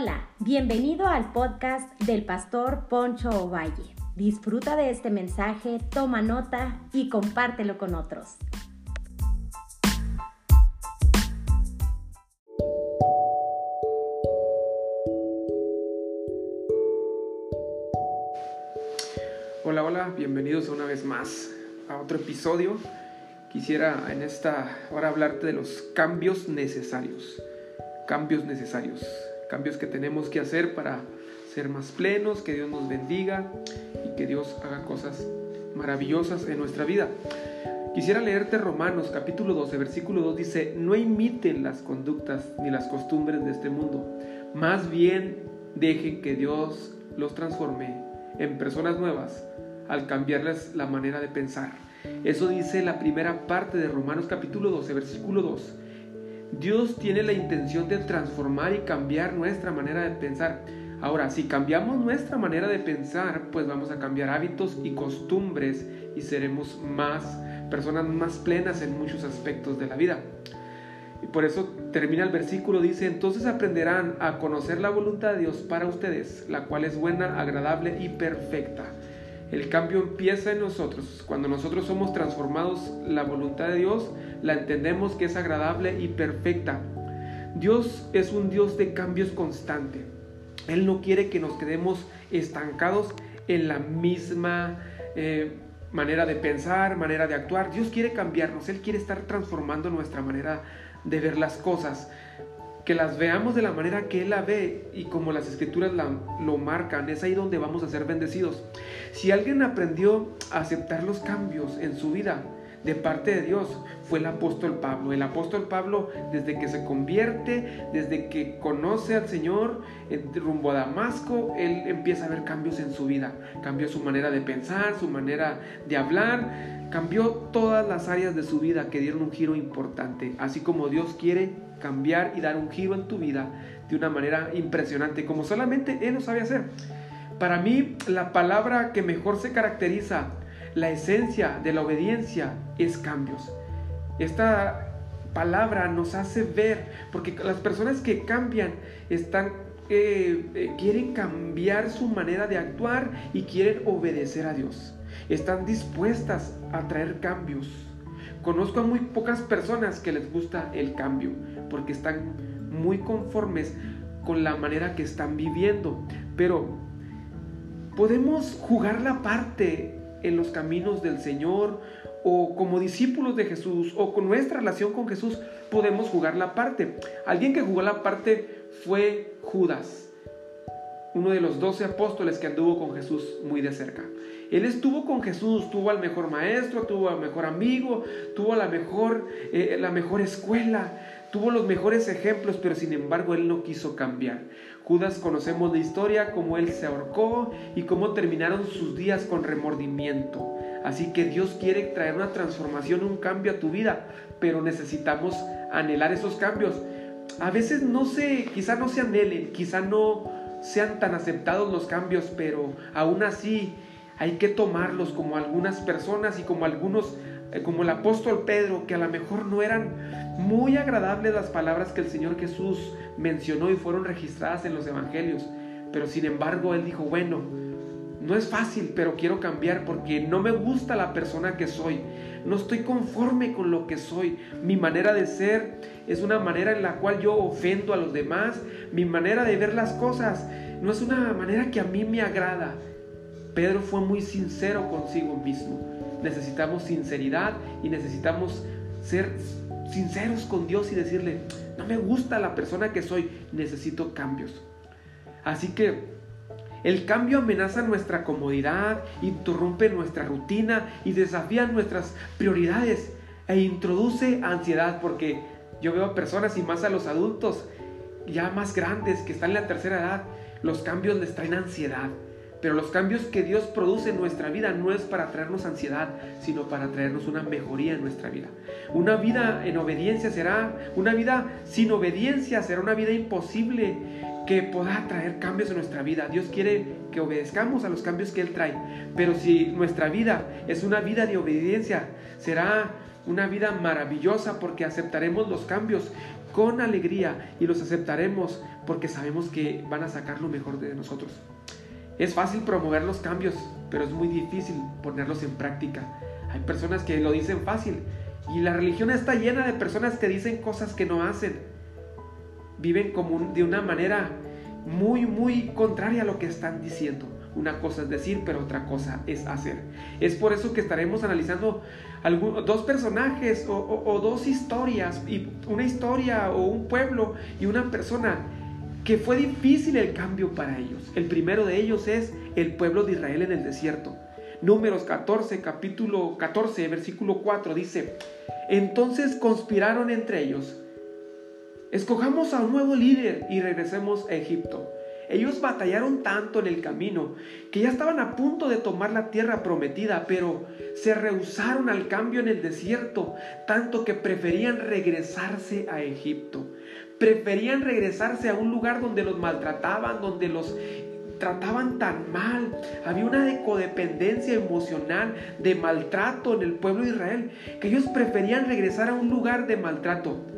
Hola, bienvenido al podcast del pastor Poncho Ovalle. Disfruta de este mensaje, toma nota y compártelo con otros. Hola, hola, bienvenidos una vez más a otro episodio. Quisiera en esta hora hablarte de los cambios necesarios. Cambios necesarios cambios que tenemos que hacer para ser más plenos, que Dios nos bendiga y que Dios haga cosas maravillosas en nuestra vida. Quisiera leerte Romanos capítulo 12, versículo 2 dice, no imiten las conductas ni las costumbres de este mundo, más bien dejen que Dios los transforme en personas nuevas al cambiarles la manera de pensar. Eso dice la primera parte de Romanos capítulo 12, versículo 2. Dios tiene la intención de transformar y cambiar nuestra manera de pensar. Ahora, si cambiamos nuestra manera de pensar, pues vamos a cambiar hábitos y costumbres y seremos más personas más plenas en muchos aspectos de la vida. Y por eso termina el versículo, dice, entonces aprenderán a conocer la voluntad de Dios para ustedes, la cual es buena, agradable y perfecta. El cambio empieza en nosotros. Cuando nosotros somos transformados, la voluntad de Dios la entendemos que es agradable y perfecta. Dios es un Dios de cambios constante. Él no quiere que nos quedemos estancados en la misma eh, manera de pensar, manera de actuar. Dios quiere cambiarnos. Él quiere estar transformando nuestra manera de ver las cosas que las veamos de la manera que Él la ve y como las escrituras lo marcan, es ahí donde vamos a ser bendecidos. Si alguien aprendió a aceptar los cambios en su vida de parte de Dios, fue el apóstol Pablo. El apóstol Pablo, desde que se convierte, desde que conoce al Señor rumbo a Damasco, él empieza a ver cambios en su vida. Cambió su manera de pensar, su manera de hablar, cambió todas las áreas de su vida que dieron un giro importante. Así como Dios quiere cambiar y dar un giro en tu vida de una manera impresionante, como solamente Él lo sabe hacer. Para mí, la palabra que mejor se caracteriza la esencia de la obediencia es cambios. Esta palabra nos hace ver, porque las personas que cambian están eh, eh, quieren cambiar su manera de actuar y quieren obedecer a Dios. Están dispuestas a traer cambios. Conozco a muy pocas personas que les gusta el cambio porque están muy conformes con la manera que están viviendo. Pero podemos jugar la parte en los caminos del Señor o como discípulos de Jesús o con nuestra relación con Jesús podemos jugar la parte. Alguien que jugó la parte fue Judas, uno de los doce apóstoles que anduvo con Jesús muy de cerca. Él estuvo con Jesús, tuvo al mejor maestro, tuvo al mejor amigo, tuvo la mejor, eh, la mejor escuela, tuvo los mejores ejemplos, pero sin embargo él no quiso cambiar. Judas conocemos la historia, cómo él se ahorcó y cómo terminaron sus días con remordimiento. Así que Dios quiere traer una transformación, un cambio a tu vida, pero necesitamos anhelar esos cambios. A veces no sé, quizá no se anhelen, quizá no sean tan aceptados los cambios, pero aún así hay que tomarlos como algunas personas y como algunos, eh, como el apóstol Pedro, que a lo mejor no eran muy agradables las palabras que el Señor Jesús mencionó y fueron registradas en los evangelios. Pero sin embargo, él dijo, bueno, no es fácil, pero quiero cambiar porque no me gusta la persona que soy. No estoy conforme con lo que soy. Mi manera de ser es una manera en la cual yo ofendo a los demás. Mi manera de ver las cosas no es una manera que a mí me agrada. Pedro fue muy sincero consigo mismo. Necesitamos sinceridad y necesitamos ser sinceros con Dios y decirle, no me gusta la persona que soy, necesito cambios. Así que el cambio amenaza nuestra comodidad, interrumpe nuestra rutina y desafía nuestras prioridades e introduce ansiedad porque yo veo a personas y más a los adultos ya más grandes que están en la tercera edad, los cambios les traen ansiedad. Pero los cambios que Dios produce en nuestra vida no es para traernos ansiedad, sino para traernos una mejoría en nuestra vida. Una vida en obediencia será, una vida sin obediencia será una vida imposible que pueda traer cambios en nuestra vida. Dios quiere que obedezcamos a los cambios que Él trae. Pero si nuestra vida es una vida de obediencia, será una vida maravillosa porque aceptaremos los cambios con alegría y los aceptaremos porque sabemos que van a sacar lo mejor de nosotros. Es fácil promover los cambios, pero es muy difícil ponerlos en práctica. Hay personas que lo dicen fácil y la religión está llena de personas que dicen cosas que no hacen. Viven como de una manera muy, muy contraria a lo que están diciendo. Una cosa es decir, pero otra cosa es hacer. Es por eso que estaremos analizando dos personajes o, dos historias, y una historia o un pueblo y una persona que fue difícil el cambio para ellos. El primero de ellos es el pueblo de Israel en el desierto. Números 14, capítulo 14, versículo 4 dice, entonces conspiraron entre ellos, escojamos a un nuevo líder y regresemos a Egipto. Ellos batallaron tanto en el camino que ya estaban a punto de tomar la tierra prometida, pero se rehusaron al cambio en el desierto, tanto que preferían regresarse a Egipto. Preferían regresarse a un lugar donde los maltrataban, donde los trataban tan mal. Había una codependencia emocional, de maltrato en el pueblo de Israel, que ellos preferían regresar a un lugar de maltrato.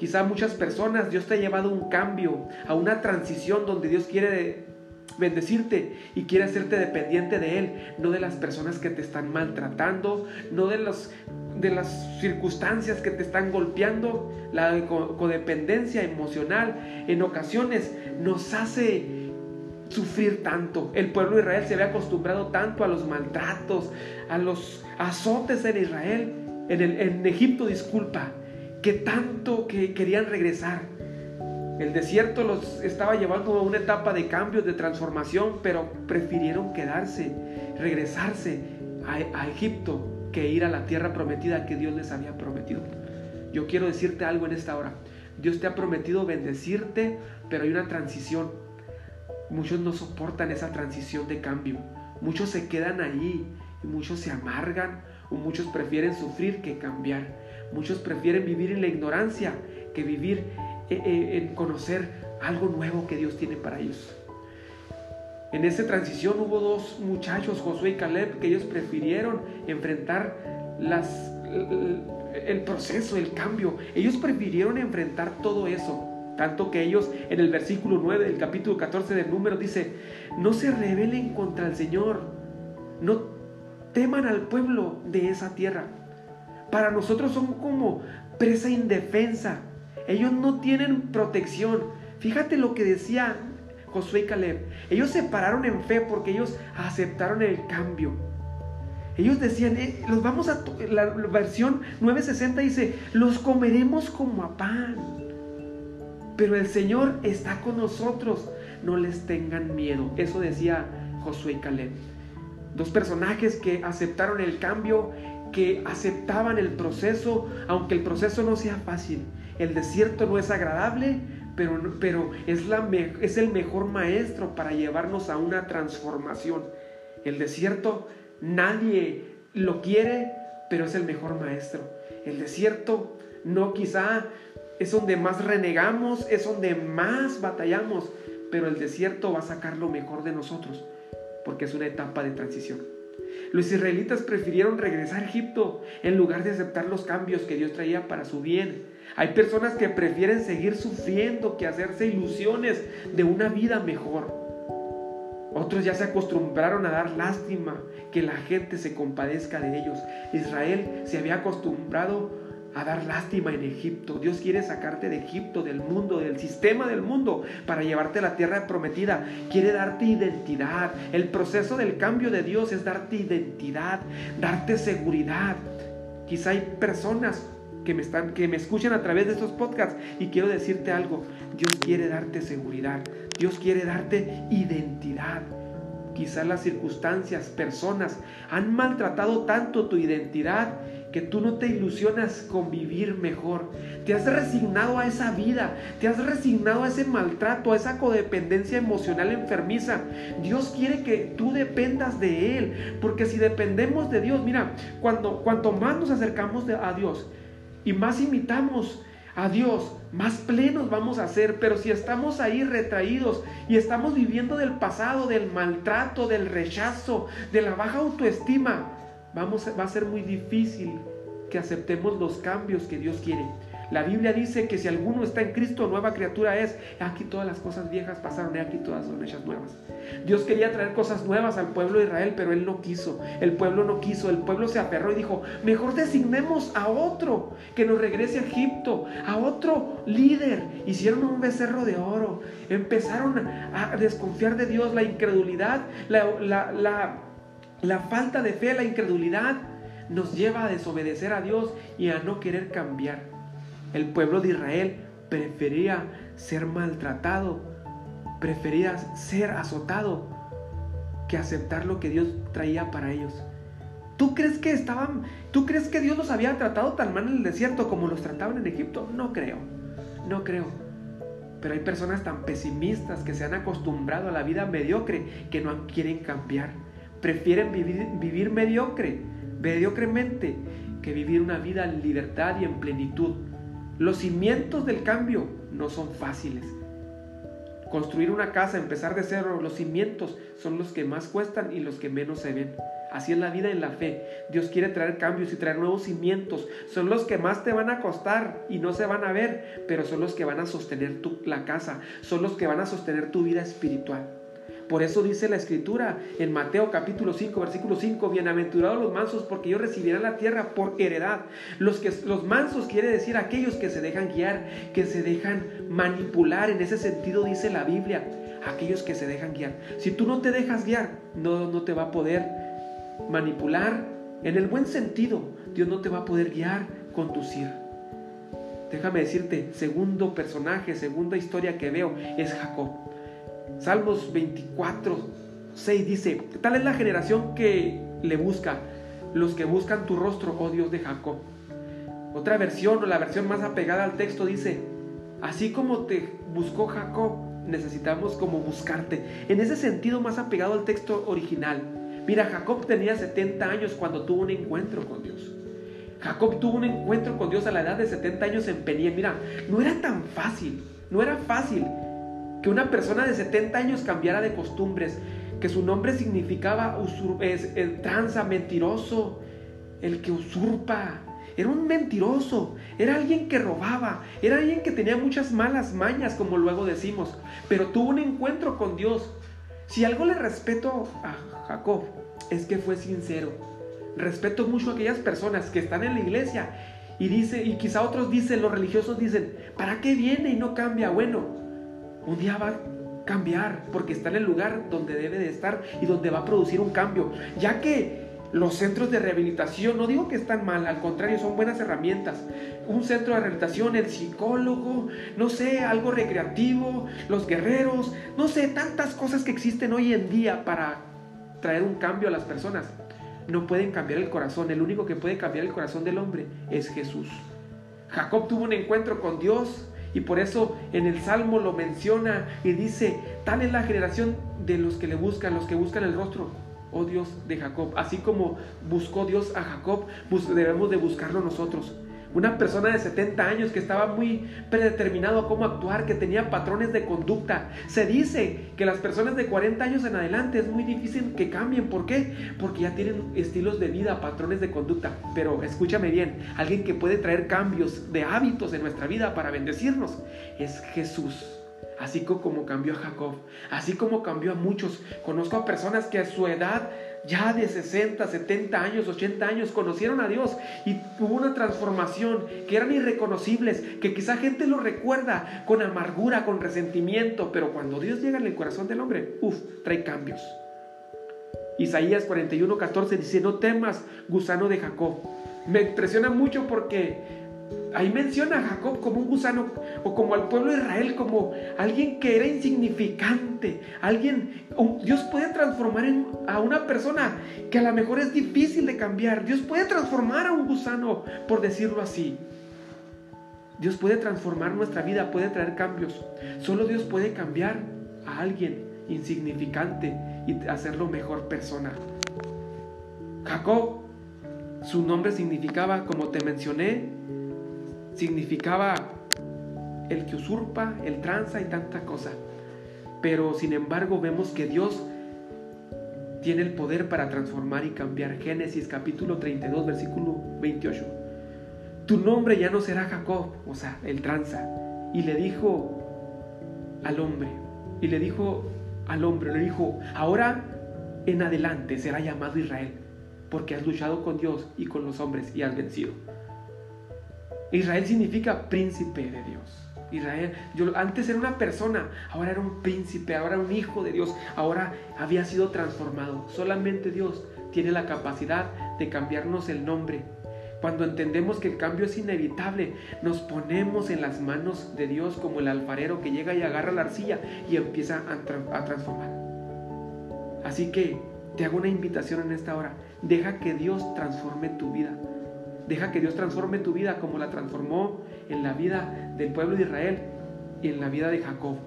Quizá muchas personas Dios te ha llevado a un cambio, a una transición donde Dios quiere bendecirte y quiere hacerte dependiente de Él, no de las personas que te están maltratando, no de, los, de las circunstancias que te están golpeando. La codependencia emocional en ocasiones nos hace sufrir tanto. El pueblo de Israel se había acostumbrado tanto a los maltratos, a los azotes en Israel, en, Egipto, disculpa, que tanto que querían regresar. El desierto los estaba llevando a una etapa de cambios, de transformación, pero prefirieron quedarse, regresarse a, a Egipto que ir a la tierra prometida que Dios les había prometido. Yo quiero decirte algo en esta hora. Dios te ha prometido bendecirte, pero hay una transición. Muchos no soportan esa transición de cambio. Muchos se quedan ahí y muchos se amargan o muchos prefieren sufrir que cambiar. Muchos prefieren vivir en la ignorancia que vivir eh, eh, en conocer algo nuevo que Dios tiene para ellos. En esa transición hubo dos muchachos, Josué y Caleb, que ellos prefirieron enfrentar las, el proceso, el cambio. Ellos prefirieron enfrentar todo eso. Tanto que ellos en el versículo 9 del capítulo 14 del número dice, no se rebelen contra el Señor, no teman al pueblo de esa tierra para nosotros son como presa indefensa. Ellos no tienen protección. Fíjate lo que decía Josué y Caleb. Ellos se pararon en fe porque ellos aceptaron el cambio. Ellos decían, eh, los vamos a... La versión 960 dice, los comeremos como a pan. Pero el Señor está con nosotros. No les tengan miedo. Eso decía Josué y Caleb. Dos personajes que aceptaron el cambio que aceptaban el proceso, aunque el proceso no sea fácil. El desierto no es agradable, pero, pero es, la, es el mejor maestro para llevarnos a una transformación. El desierto nadie lo quiere, pero es el mejor maestro. El desierto no quizá es donde más renegamos, es donde más batallamos, pero el desierto va a sacar lo mejor de nosotros, porque es una etapa de transición. Los israelitas prefirieron regresar a Egipto en lugar de aceptar los cambios que Dios traía para su bien. Hay personas que prefieren seguir sufriendo que hacerse ilusiones de una vida mejor. Otros ya se acostumbraron a dar lástima, que la gente se compadezca de ellos. Israel se había acostumbrado a dar lástima en Egipto. Dios quiere sacarte de Egipto, del mundo, del sistema del mundo, para llevarte a la tierra prometida. Quiere darte identidad. El proceso del cambio de Dios es darte identidad, darte seguridad. Quizá hay personas que me, están, que me escuchan a través de estos podcasts y quiero decirte algo. Dios quiere darte seguridad. Dios quiere darte identidad. Quizá las circunstancias, personas han maltratado tanto tu identidad que tú no te ilusionas con vivir mejor. Te has resignado a esa vida, te has resignado a ese maltrato, a esa codependencia emocional enfermiza. Dios quiere que tú dependas de Él, porque si dependemos de Dios, mira, cuando, cuanto más nos acercamos a Dios y más imitamos a Dios, más plenos vamos a ser. Pero si estamos ahí retraídos y estamos viviendo del pasado, del maltrato, del rechazo, de la baja autoestima, vamos, va a ser muy difícil que aceptemos los cambios que Dios quiere. La Biblia dice que si alguno está en Cristo, nueva criatura es. Aquí todas las cosas viejas pasaron aquí todas son hechas nuevas. Dios quería traer cosas nuevas al pueblo de Israel, pero él no quiso. El pueblo no quiso. El pueblo se aferró y dijo, mejor designemos a otro que nos regrese a Egipto, a otro líder. Hicieron un becerro de oro. Empezaron a desconfiar de Dios, la incredulidad, la, la falta de fe, la incredulidad nos lleva a desobedecer a Dios y a no querer cambiar. El pueblo de Israel prefería ser maltratado, prefería ser azotado que aceptar lo que Dios traía para ellos. ¿Tú crees que estaban, tú crees que Dios los había tratado tan mal en el desierto como los trataban en Egipto? No creo. No creo. Pero hay personas tan pesimistas que se han acostumbrado a la vida mediocre que no quieren cambiar. Prefieren vivir, mediocre mediocremente que vivir una vida en libertad y en plenitud. Los cimientos del cambio no son fáciles. Construir una casa, empezar de cero, los cimientos son los que más cuestan y los que menos se ven. Así es la vida en la fe. Dios quiere traer cambios y traer nuevos cimientos. Son los que más te van a costar y no se van a ver, pero son los que van a sostener tu, la casa. Son los que van a sostener tu vida espiritual. Por eso dice la escritura en Mateo capítulo 5, versículo 5, bienaventurados los mansos porque ellos recibirán la tierra por heredad. Los, que, los mansos quiere decir aquellos que se dejan guiar, que se dejan manipular. En ese sentido dice la Biblia, aquellos que se dejan guiar. Si tú no te dejas guiar, no, no te va a poder manipular. En el buen sentido, Dios no te va a poder guiar, conducir. Déjame decirte, segundo personaje, segunda historia que veo es Jacob. Salmos 24, 6 dice, tal es la generación que le busca, los que buscan tu rostro, oh Dios de Jacob. Otra versión o la versión más apegada al texto dice, así como te buscó Jacob, necesitamos como buscarte. En ese sentido más apegado al texto original. Mira, Jacob tenía 70 años cuando tuvo un encuentro con Dios. Jacob tuvo un encuentro con Dios a la edad de 70 años en Peniel. Mira, no era tan fácil, no era fácil que una persona de 70 años cambiara de costumbres, que su nombre significaba el tranza, mentiroso, el que usurpa. Era un mentiroso, era alguien que robaba, era alguien que tenía muchas malas mañas, como luego decimos, pero tuvo un encuentro con Dios. Si algo le respeto a Jacob, es que fue sincero. Respeto mucho a aquellas personas que están en la iglesia y dice, y quizá otros dicen, los religiosos dicen, ¿para qué viene y no cambia? Bueno, un día va a cambiar porque está en el lugar donde debe de estar y donde va a producir un cambio. Ya que los centros de rehabilitación, no digo que están mal, al contrario, son buenas herramientas. Un centro de rehabilitación, el psicólogo, no sé, algo recreativo, los guerreros, no sé, tantas cosas que existen hoy en día para traer un cambio a las personas. No pueden cambiar el corazón, el único que puede cambiar el corazón del hombre es Jesús. Jacob tuvo un encuentro con Dios, y por eso en el Salmo lo menciona y dice, tal es la generación de los que le buscan, los que buscan el rostro, oh Dios de Jacob. Así como buscó Dios a Jacob, debemos de buscarlo nosotros. Una persona de 70 años que estaba muy predeterminado a cómo actuar, que tenía patrones de conducta. Se dice que las personas de 40 años en adelante es muy difícil que cambien. ¿Por qué? Porque ya tienen estilos de vida, patrones de conducta. Pero escúchame bien, alguien que puede traer cambios de hábitos en nuestra vida para bendecirnos es Jesús así como cambió a Jacob, así como cambió a muchos. Conozco a personas que a su edad ya de 60, 70 años, 80 años, conocieron a Dios y hubo una transformación que eran irreconocibles, que quizá gente lo recuerda con amargura, con resentimiento, pero cuando Dios llega en el corazón del hombre, uff, trae cambios. Isaías 41, 14 dice, no temas, gusano de Jacob. Me impresiona mucho porque Ahí menciona a Jacob como un gusano o como al pueblo de Israel como alguien que era insignificante, alguien, Dios puede transformar a una persona que a lo mejor es difícil de cambiar. Dios puede transformar a un gusano, por decirlo así. Dios puede transformar nuestra vida, puede traer cambios. Solo Dios puede cambiar a alguien insignificante y hacerlo mejor persona. Jacob, su nombre significaba, como te mencioné, significaba el que usurpa, el tranza y tanta cosa. Pero sin embargo vemos que Dios tiene el poder para transformar y cambiar. Génesis capítulo 32, versículo 28. tu nombre ya no será Jacob, o sea, el tranza. Y le dijo al hombre, y le dijo al hombre, le dijo, ahora en adelante será llamado Israel, porque has luchado con Dios y con los hombres y has vencido. Israel significa príncipe de Dios. Israel, yo antes era una persona, ahora era un príncipe, ahora un hijo de Dios, ahora había sido transformado. Solamente Dios tiene la capacidad de cambiarnos el nombre. Cuando entendemos que el cambio es inevitable, nos ponemos en las manos de Dios como el alfarero que llega y agarra la arcilla y empieza a, a transformar. Así que te hago una invitación en esta hora. Deja que Dios transforme tu vida. Deja que Dios transforme tu vida como la transformó en la vida del pueblo de Israel y en la vida de Jacob.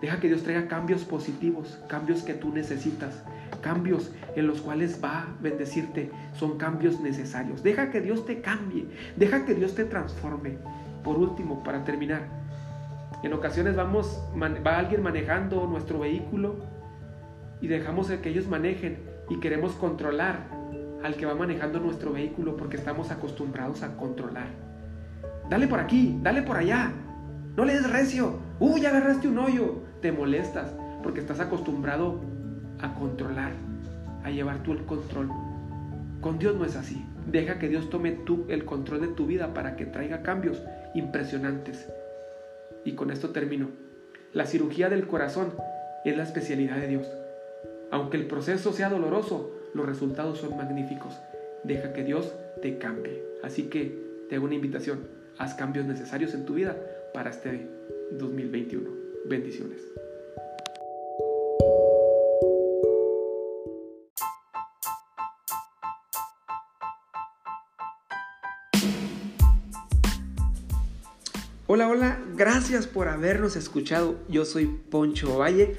Deja que Dios traiga cambios positivos, cambios que tú necesitas, cambios en los cuales va a bendecirte. Son cambios necesarios. Deja que Dios te cambie, deja que Dios te transforme. Por último, para terminar, en ocasiones vamos, va alguien manejando nuestro vehículo y dejamos que ellos manejen y queremos controlar al que va manejando nuestro vehículo porque estamos acostumbrados a controlar. Dale por aquí, dale por allá. No le des recio. Uy, ya agarraste un hoyo. Te molestas porque estás acostumbrado a controlar, a llevar tú el control. Con Dios no es así. Deja que Dios tome tú el control de tu vida para que traiga cambios impresionantes. Y con esto termino. La cirugía del corazón es la especialidad de Dios. Aunque el proceso sea doloroso, los resultados son magníficos. Deja que Dios te cambie. Así que te hago una invitación. Haz cambios necesarios en tu vida para este 2021. Bendiciones. Hola, hola, gracias por habernos escuchado. Yo soy Poncho Valle